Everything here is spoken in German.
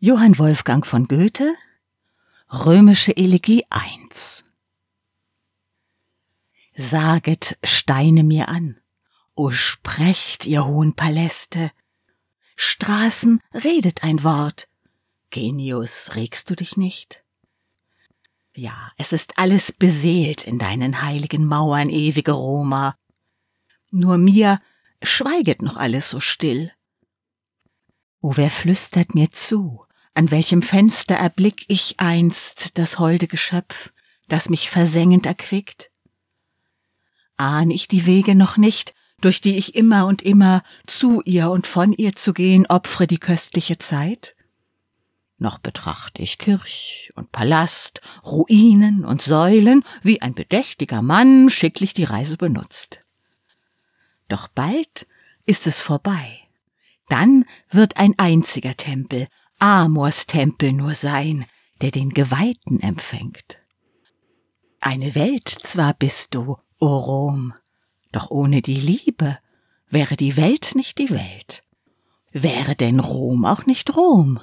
Johann Wolfgang von Goethe Römische Elegie 1 Saget Steine mir an, o sprecht, ihr hohen Paläste, Straßen redet ein Wort, Genius, regst du dich nicht? Ja, es ist alles beseelt in deinen heiligen Mauern, ewige Roma. Nur mir schweiget noch alles so still. O wer flüstert mir zu, an welchem Fenster erblick ich einst das holde Geschöpf, das mich versengend erquickt? Ahn ich die Wege noch nicht, durch die ich immer und immer zu ihr und von ihr zu gehen opfre die köstliche Zeit? Noch betracht ich Kirch und Palast, Ruinen und Säulen, wie ein bedächtiger Mann schicklich die Reise benutzt. Doch bald ist es vorbei. Dann wird ein einziger Tempel, Amors Tempel nur sein, der den Geweihten empfängt. Eine Welt zwar bist du, o Rom, doch ohne die Liebe wäre die Welt nicht die Welt. Wäre denn Rom auch nicht Rom?